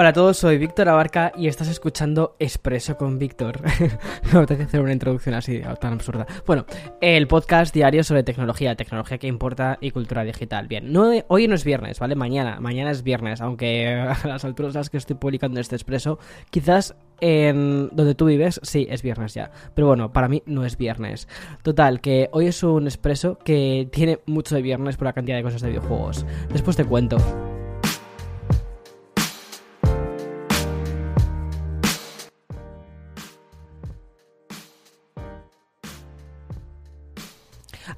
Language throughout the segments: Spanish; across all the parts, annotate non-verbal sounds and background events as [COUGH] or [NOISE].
Hola a todos, soy Víctor Abarca y estás escuchando Expreso con Víctor. [LAUGHS] Me apetece hacer una introducción así tan absurda. Bueno, el podcast diario sobre tecnología, tecnología que importa y cultura digital. Bien, no, hoy no es viernes, ¿vale? Mañana, mañana es viernes, aunque [LAUGHS] a las alturas a las que estoy publicando este Expreso, quizás en donde tú vives, sí, es viernes ya. Pero bueno, para mí no es viernes. Total, que hoy es un expreso que tiene mucho de viernes por la cantidad de cosas de videojuegos. Después te cuento.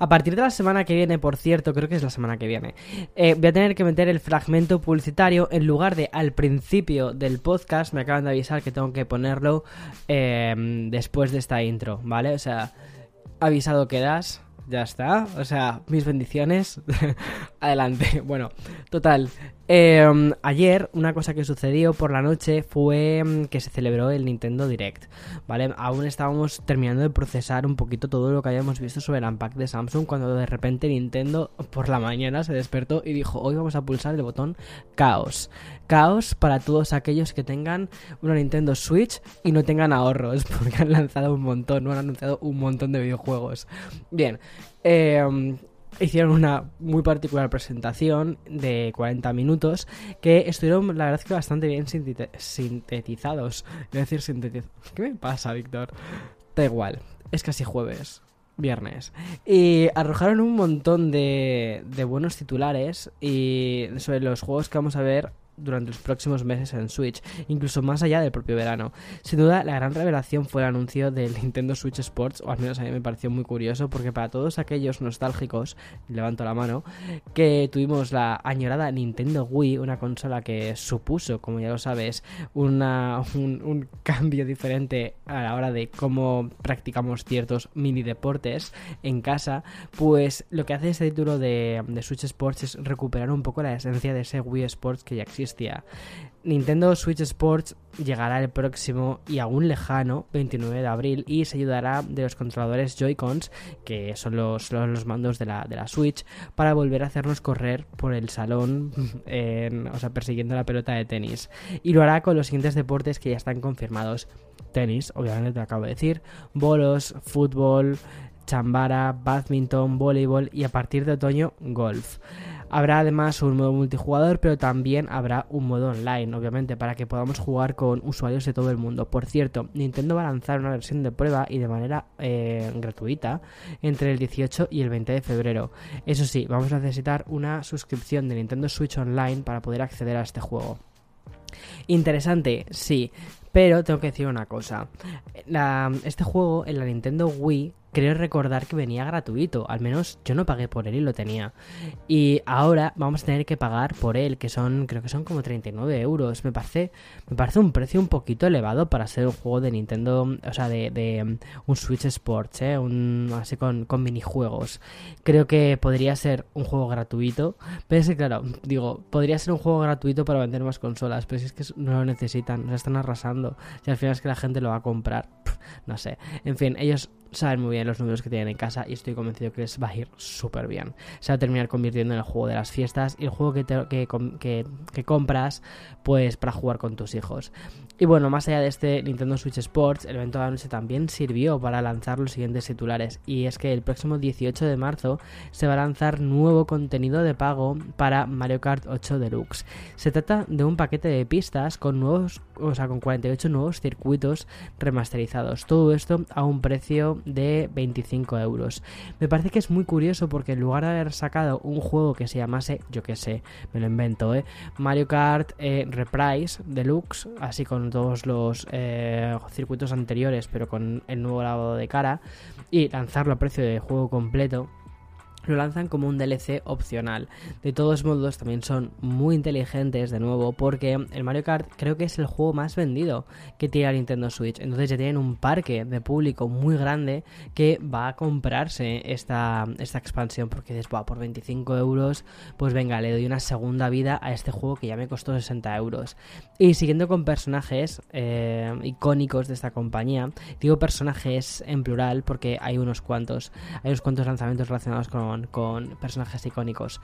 A partir de la semana que viene, por cierto, creo que es la semana que viene, eh, voy a tener que meter el fragmento publicitario en lugar de al principio del podcast. Me acaban de avisar que tengo que ponerlo eh, después de esta intro, ¿vale? O sea, avisado quedas ya está. O sea, mis bendiciones. [LAUGHS] Adelante. Bueno, total. Em, ayer una cosa que sucedió por la noche fue em, que se celebró el Nintendo Direct, ¿vale? Aún estábamos terminando de procesar un poquito todo lo que habíamos visto sobre el Unpack de Samsung cuando de repente Nintendo por la mañana se despertó y dijo, hoy vamos a pulsar el botón Caos. Caos para todos aquellos que tengan una Nintendo Switch y no tengan ahorros, [LAUGHS] porque han lanzado un montón, no han anunciado un montón de videojuegos. Bien, eh, hicieron una muy particular presentación de 40 minutos que estuvieron, la verdad, que bastante bien sintetizados. A decir sintetizados. ¿Qué me pasa, Víctor? Da igual, es casi jueves. Viernes. Y arrojaron un montón de, de buenos titulares y sobre los juegos que vamos a ver durante los próximos meses en Switch, incluso más allá del propio verano. Sin duda, la gran revelación fue el anuncio del Nintendo Switch Sports, o al menos a mí me pareció muy curioso, porque para todos aquellos nostálgicos, levanto la mano, que tuvimos la añorada Nintendo Wii, una consola que supuso, como ya lo sabes, una, un, cambio diferente a la hora de cómo practicamos ciertos mini deportes en casa, pues lo que hace este título de, de Switch Sports es recuperar un poco la esencia de ese Wii Sports que ya existe Nintendo Switch Sports llegará el próximo y aún lejano 29 de abril y se ayudará de los controladores Joy-Cons, que son los, los mandos de la, de la, Switch, para volver a hacernos correr por el salón, [LAUGHS] o sea, persiguiendo la pelota de tenis. Y lo hará con los siguientes deportes que ya están confirmados. Tenis, obviamente te acabo de decir, bolos, fútbol, chambara, badminton, voleibol y a partir de otoño golf. Habrá además un modo multijugador, pero también habrá un modo online, obviamente, para que podamos jugar con usuarios de todo el mundo. Por cierto, Nintendo va a lanzar una versión de prueba y de manera eh, gratuita entre el 18 y el 20 de febrero. Eso sí, vamos a necesitar una suscripción de Nintendo Switch Online para poder acceder a este juego. Interesante, sí, pero tengo que decir una cosa. este juego en la Nintendo Wii creo recordar que venía gratuito. Al menos yo no pagué por él y lo tenía. Y ahora vamos a tener que pagar por él, que son, creo que son como 39 euros. Me parece, me parece un precio un poquito elevado para ser un juego de Nintendo, o sea, de, um, un Switch Sports, ¿eh? Un, así con, con minijuegos. Creo que podría ser un juego gratuito. Pero es que, claro, digo, podría ser un juego gratuito para vender más consolas, pero si es que no lo necesitan, nos están arrasando. Si al final es que la gente lo va a comprar, no sé. En fin, ellos saben muy bien los números que tienen en casa y estoy convencido que les va a ir súper bien. Se va a terminar convirtiendo en el juego de las fiestas y el juego que, que, que, compras pues para jugar con tus hijos. Y bueno, más allá de este Nintendo Switch Sports, el evento de la noche también sirvió para lanzar los siguientes titulares y es que el próximo 18 de marzo se va a lanzar nuevo contenido de pago para Mario Kart 8 Deluxe. Se trata de un paquete de pistas con nuevos, o sea, con 48 nuevos circuitos remasterizados. Todo esto a un precio de 25 euros. Me parece que es muy curioso porque en lugar de haber sacado un juego que se llamase, yo que sé, me lo invento, ¿eh? Mario Kart eh, Reprise Deluxe, así con todos los eh, circuitos anteriores, pero con el nuevo lavado de cara, y lanzarlo a precio de juego completo lo lanzan como un DLC opcional. De todos modos, también son muy inteligentes de nuevo porque el Mario Kart creo que es el juego más vendido que tiene la Nintendo Switch. Entonces ya tienen un parque de público muy grande que va a comprarse esta, esta expansión porque dices, por 25 euros, pues venga, le doy una segunda vida a este juego que ya me costó 60 euros. Y siguiendo con personajes eh, icónicos de esta compañía, digo personajes en plural porque hay unos cuantos, hay unos cuantos lanzamientos relacionados con con, personajes icónicos.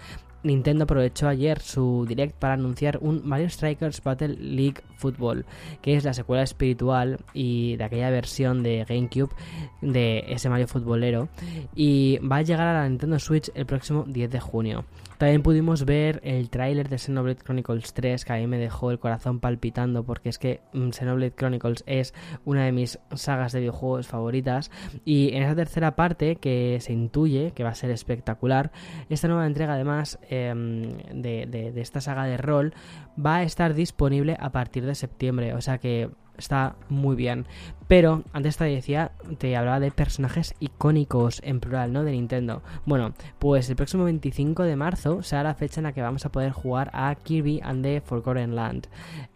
Nintendo aprovechó ayer su direct para anunciar un Mario Strikers Battle League Football, que es la secuela espiritual y de aquella versión de GameCube de ese Mario futbolero y va a llegar a la Nintendo Switch el próximo 10 de junio. También pudimos ver el tráiler de Xenoblade Chronicles 3 que a mí me dejó el corazón palpitando porque es que mm, Xenoblade Chronicles es una de mis sagas de videojuegos favoritas y en esa tercera parte que se intuye que va a ser espectacular, esta nueva entrega además em, de, de esta saga de rol va a estar disponible a partir de septiembre, o sea que está muy bien. Pero antes te decía, te hablaba de personajes icónicos en plural, ¿no? De Nintendo. Bueno, pues el próximo 25 de marzo será la fecha en la que vamos a poder jugar a Kirby and the Forgotten Land,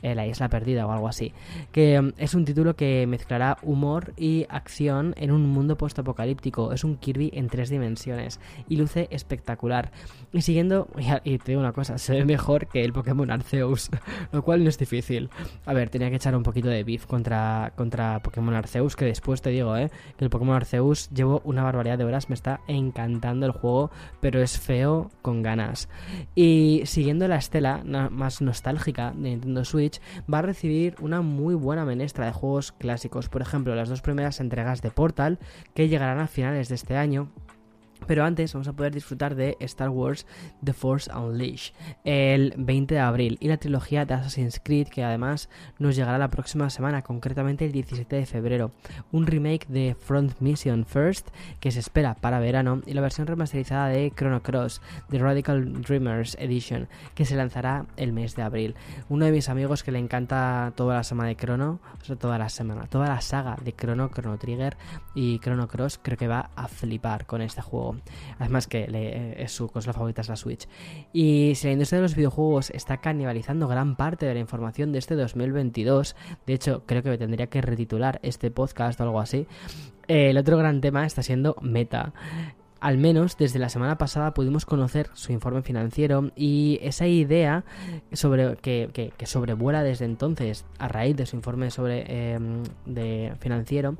eh, la isla perdida o algo así. Que mm, es un título que mezclará humor y acción en un mundo postapocalíptico. Es un Kirby en tres dimensiones y luce espectacular. Y siguiendo, y te digo una cosa, se ve mejor que el Pokémon Arceus, [LAUGHS] lo cual no es difícil. A ver, tenía que echar un poquito de contra, contra Pokémon Pokémon Arceus, que después te digo, ¿eh? que el Pokémon Arceus llevo una barbaridad de horas, me está encantando el juego, pero es feo con ganas. Y siguiendo la estela más nostálgica de Nintendo Switch, va a recibir una muy buena menestra de juegos clásicos, por ejemplo, las dos primeras entregas de Portal, que llegarán a finales de este año pero antes vamos a poder disfrutar de Star Wars The Force Unleashed el 20 de abril y la trilogía de Assassin's Creed que además nos llegará la próxima semana, concretamente el 17 de febrero. Un remake de Front Mission First que se espera para verano y la versión remasterizada de Chrono Cross The Radical Dreamers Edition que se lanzará el mes de abril. Uno de mis amigos que le encanta toda la semana de Chrono, o sea, toda la semana, toda la saga de Chrono, Chrono Trigger y Chrono Cross creo que va a flipar con este juego. Además que es su consola favorita es la Switch. Y si la industria de los videojuegos está canibalizando gran parte de la información de este 2022, de hecho creo que me tendría que retitular este podcast o algo así, el otro gran tema está siendo Meta. Al menos desde la semana pasada pudimos conocer su informe financiero y esa idea sobre que, sobrevuela desde entonces a raíz de su informe sobre em, de financiero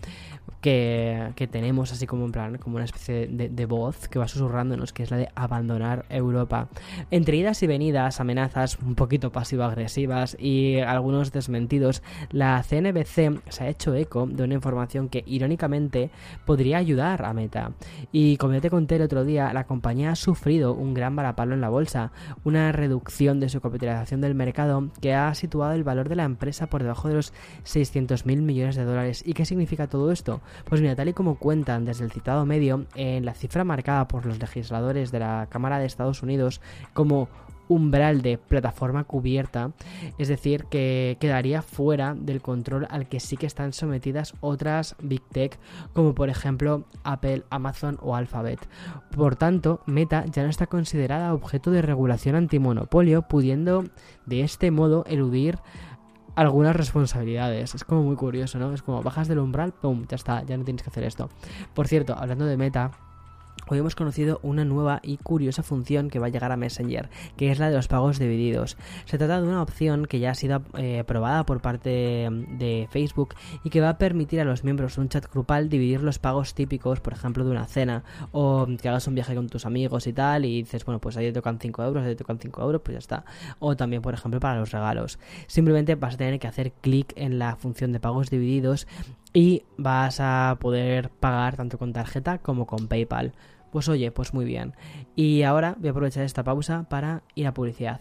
que, tenemos así como en plan como una especie de, voz que va susurrándonos que es la de abandonar Europa. Entre idas y venidas amenazas un poquito pasivo agresivas y algunos desmentidos la CNBC se ha hecho eco de una información que irónicamente podría ayudar a Meta y como ya conté el otro día la compañía ha sufrido un gran varapalo en la bolsa una reducción de su capitalización del mercado que ha situado el valor de la empresa por debajo de los 600 mil millones de dólares ¿y qué significa todo esto? Pues mira, tal y como cuentan desde el citado medio, en la cifra marcada por los legisladores de la Cámara de Estados Unidos como umbral de plataforma cubierta, es decir, que quedaría fuera del control al que sí que están sometidas otras Big Tech, como por ejemplo Apple, Amazon o Alphabet. Por tanto, Meta ya no está considerada objeto de regulación antimonopolio, pudiendo de este modo eludir algunas responsabilidades. Es como muy curioso, ¿no? Es como bajas del umbral, ¡pum! Ya está, ya no tienes que hacer esto. Por cierto, hablando de meta, hoy hemos conocido una nueva y curiosa función que va a llegar a Messenger, que es la de los pagos divididos. Se trata de una opción que ya ha sido eh, aprobada por parte de Facebook y que va a permitir a los miembros de un chat grupal dividir los pagos típicos, por ejemplo, de una cena o que hagas un viaje con tus amigos y tal y dices, bueno, pues ahí te tocan 5 euros, ahí te tocan 5 euros, pues ya está. O también, por ejemplo, para los regalos. Simplemente vas a tener que hacer clic en la función de pagos divididos y vas a poder pagar tanto con tarjeta como con PayPal. Pues oye, pues muy bien. Y ahora voy a aprovechar esta pausa para ir a publicidad.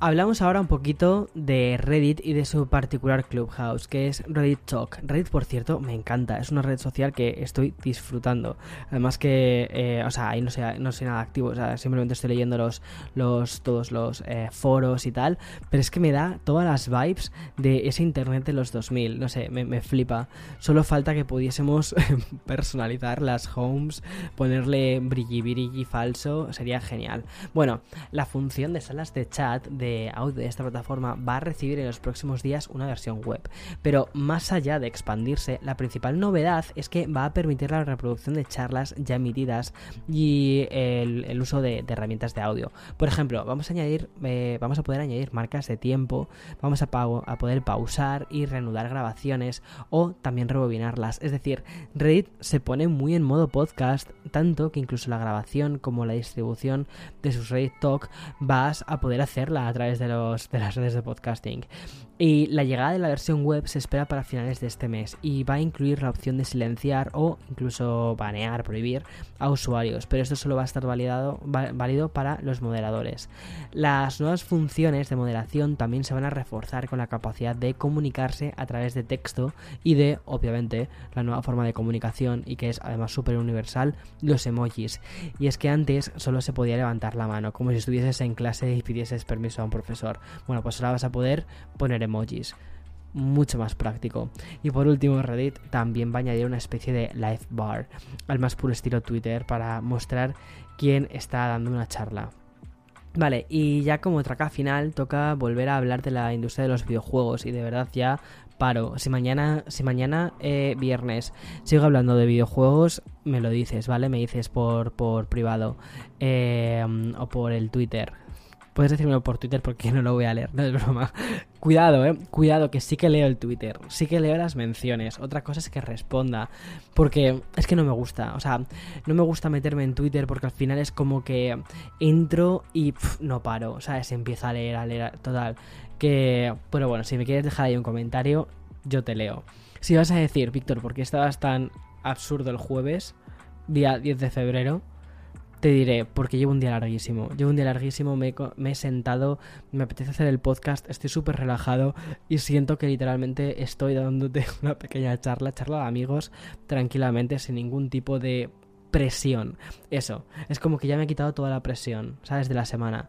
Hablamos ahora un poquito de Reddit y de su particular Clubhouse, que es Reddit Talk. Reddit, por cierto, me encanta, es una red social que estoy disfrutando. Además que, eh, o sea, ahí no soy, no soy nada activo, o sea, simplemente estoy leyendo los, los, todos los eh, foros y tal, pero es que me da todas las vibes de ese internet de los 2000, no sé, me, me flipa. Solo falta que pudiésemos [LAUGHS] personalizar las homes, ponerle brilli brilli falso, sería genial. Bueno, la función de salas de chat audio de esta plataforma va a recibir en los próximos días una versión web. Pero más allá de expandirse, la principal novedad es que va a permitir la reproducción de charlas ya emitidas y el, uso de, herramientas de audio. Por ejemplo, vamos a añadir, eh, vamos a poder añadir marcas de tiempo, vamos a, a poder pausar y reanudar grabaciones o también rebobinarlas. Es decir, Reddit se pone muy en modo podcast, tanto que incluso la grabación como la distribución de sus Reddit Talk vas a poder hacerla a través de, los, de las redes de podcasting. Y la llegada de la versión web se espera para finales de este mes y va a incluir la opción de silenciar o incluso banear, prohibir a usuarios, pero esto solo va a estar validado, válido para los moderadores. Las nuevas funciones de moderación también se van a reforzar con la capacidad de comunicarse a través de texto y de, obviamente, la nueva forma de comunicación y que es además súper universal, los emojis. Y es que antes solo se podía levantar la mano, como si estuvieses en clase y pidieses permiso a un profesor. Bueno, pues ahora vas a poder poner emojis mucho más práctico. Y por último, Reddit también va a añadir una especie de live bar, al más puro estilo Twitter, para mostrar quién está dando una charla. Vale, y ya como traca final toca volver a hablar de la industria de los videojuegos y de verdad ya paro. Si mañana, si mañana eh, viernes sigo hablando de videojuegos, me lo dices, ¿vale? Me dices por, por privado eh, o por el Twitter Puedes decírmelo por Twitter porque [LAUGHS] no lo voy a leer, no es broma. Cuidado, eh. Cuidado, que sí que leo el Twitter. Sí que leo las menciones. Otra cosa es que responda. Porque es que no me gusta. O sea, no me gusta meterme en Twitter porque al final es como que entro y no paro. ¿Sabes? Empiezo a leer, a leer. Total. Que. Pero bueno, si me quieres dejar ahí un comentario, yo te leo. Si vas a decir, Víctor, ¿por qué estabas tan absurdo el jueves? Día 10 de febrero te diré, porque llevo un día larguísimo. Llevo un día larguísimo, me, he sentado, me apetece hacer el podcast, estoy súper relajado y siento que literalmente estoy dándote [LAUGHS] una pequeña charla, charla de amigos, tranquilamente, sin ningún tipo de presión. Eso, es como que ya me he quitado toda la presión, ¿sabes? De la semana.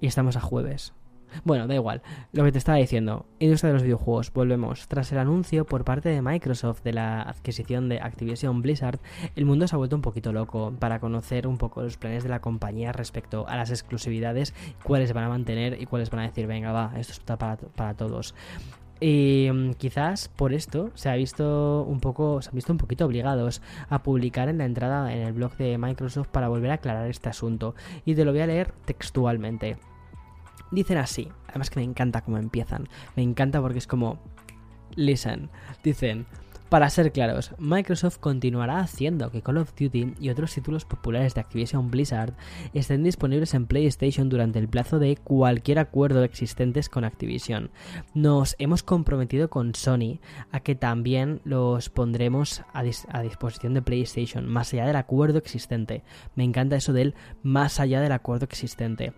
Y estamos a jueves. Bueno, da igual. Lo que te estaba diciendo, industria de los videojuegos, volvemos. Tras el anuncio por parte de Microsoft de la adquisición de Activision Blizzard, el mundo se ha vuelto un poquito loco para conocer un poco los planes de la compañía respecto a las exclusividades, cuáles van a mantener y cuáles van a decir, venga, va, esto está para, para todos. Y mm, quizás por esto se ha visto un poco, se han visto un poquito obligados a publicar en la entrada en el blog de Microsoft para volver a aclarar este asunto. Y te lo voy a leer textualmente. Dicen así, además que me encanta cómo empiezan, me encanta porque es como, listen, dicen, para ser claros, Microsoft continuará haciendo que Call of Duty y otros títulos populares de Activision Blizzard estén disponibles en PlayStation durante el plazo de cualquier acuerdo existentes con Activision. Nos hemos comprometido con Sony a que también los pondremos a, disposición de PlayStation, más allá del acuerdo existente. Me encanta eso del más allá del acuerdo existente.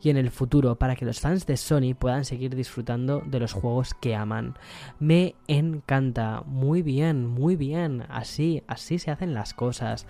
Y en el futuro, para que los fans de Sony puedan seguir disfrutando de los juegos que aman. Me encanta, muy bien muy bien, así, así se hacen las cosas.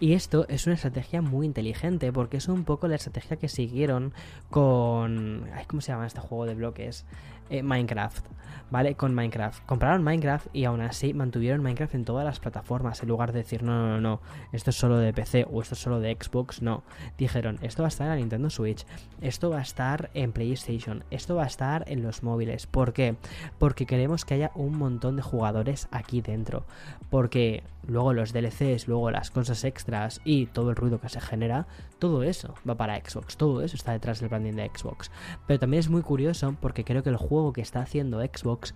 Y esto es una estrategia muy inteligente porque es un poco la estrategia que siguieron con... ¿Cómo se llama este juego de bloques? Eh, Minecraft, ¿vale? Con Minecraft. Compraron Minecraft y aún así mantuvieron Minecraft en todas las plataformas en lugar de decir, no, no, no, esto es solo de PC o esto es solo de Xbox, no. Dijeron, esto va a estar en la Nintendo Switch, esto va a estar en PlayStation, esto va a estar en los móviles. ¿Por qué? Porque queremos que haya un montón de jugadores aquí dentro. Porque luego los DLCs, luego las cosas extras y todo el ruido que se genera, todo eso va para Xbox, todo eso está detrás del branding de Xbox. Pero también es muy curioso porque creo que el juego que está haciendo Xbox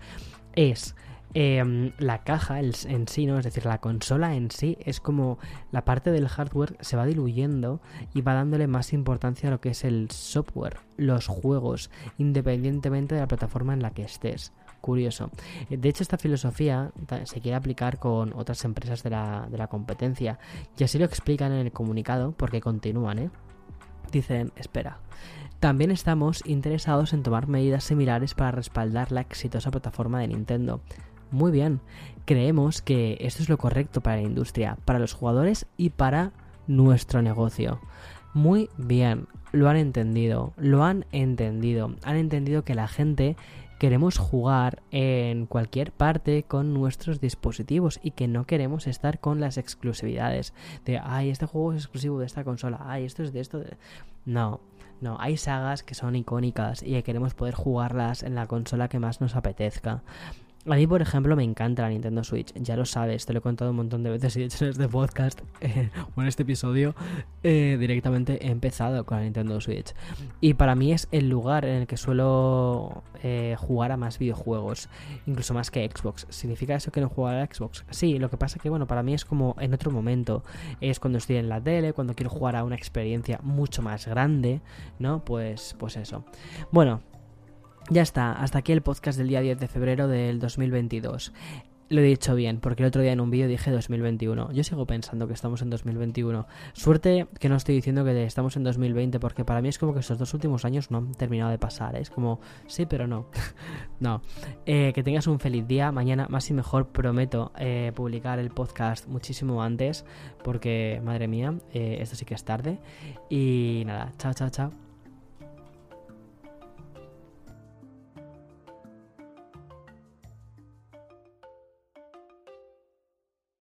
es Em, la caja en sí, ¿no? Es decir, la consola en sí es como la parte del hardware se va diluyendo y va dándole más importancia a lo que es el software, los juegos, independientemente de la plataforma en la que estés. Curioso. De hecho, esta filosofía se quiere aplicar con otras empresas de la, de la competencia. Y así lo explican en el comunicado, porque continúan, ¿eh? Dicen, espera. También estamos interesados en tomar medidas similares para respaldar la exitosa plataforma de Nintendo. Muy bien, creemos que esto es lo correcto para la industria, para los jugadores y para nuestro negocio. Muy bien, lo han entendido, lo han entendido, han entendido que la gente queremos jugar en cualquier parte con nuestros dispositivos y que no queremos estar con las exclusividades de, ay, este juego es exclusivo de esta consola, ay, esto es de esto. No, no, hay sagas que son icónicas y que queremos poder jugarlas en la consola que más nos apetezca. A mí, por ejemplo, me encanta la Nintendo Switch. Ya lo sabes, te lo he contado un montón de veces y de hecho en este podcast [LAUGHS] eh, o en este episodio eh, directamente he empezado con la Nintendo Switch. Y para mí es el lugar en el que suelo eh, jugar a más videojuegos, incluso más que Xbox. ¿Significa eso que no juego a Xbox? Sí, lo que pasa que, bueno, para mí es como en otro momento. Es cuando estoy en la tele, cuando quiero jugar a una experiencia mucho más grande, ¿no? Pues, pues eso. Bueno, ya está, hasta aquí el podcast del día 10 de febrero del 2022. Lo he dicho bien, porque el otro día en un vídeo dije 2021. Yo sigo pensando que estamos en 2021. Suerte que no estoy diciendo que estamos en 2020, porque para mí es como que estos dos últimos años no han terminado de pasar. ¿eh? Es como, sí, pero no. [LAUGHS] no. Eh, que tengas un feliz día. Mañana, más y mejor, prometo eh, publicar el podcast muchísimo antes, porque, madre mía, esto sí que es tarde. Y nada, chao, chao, chao.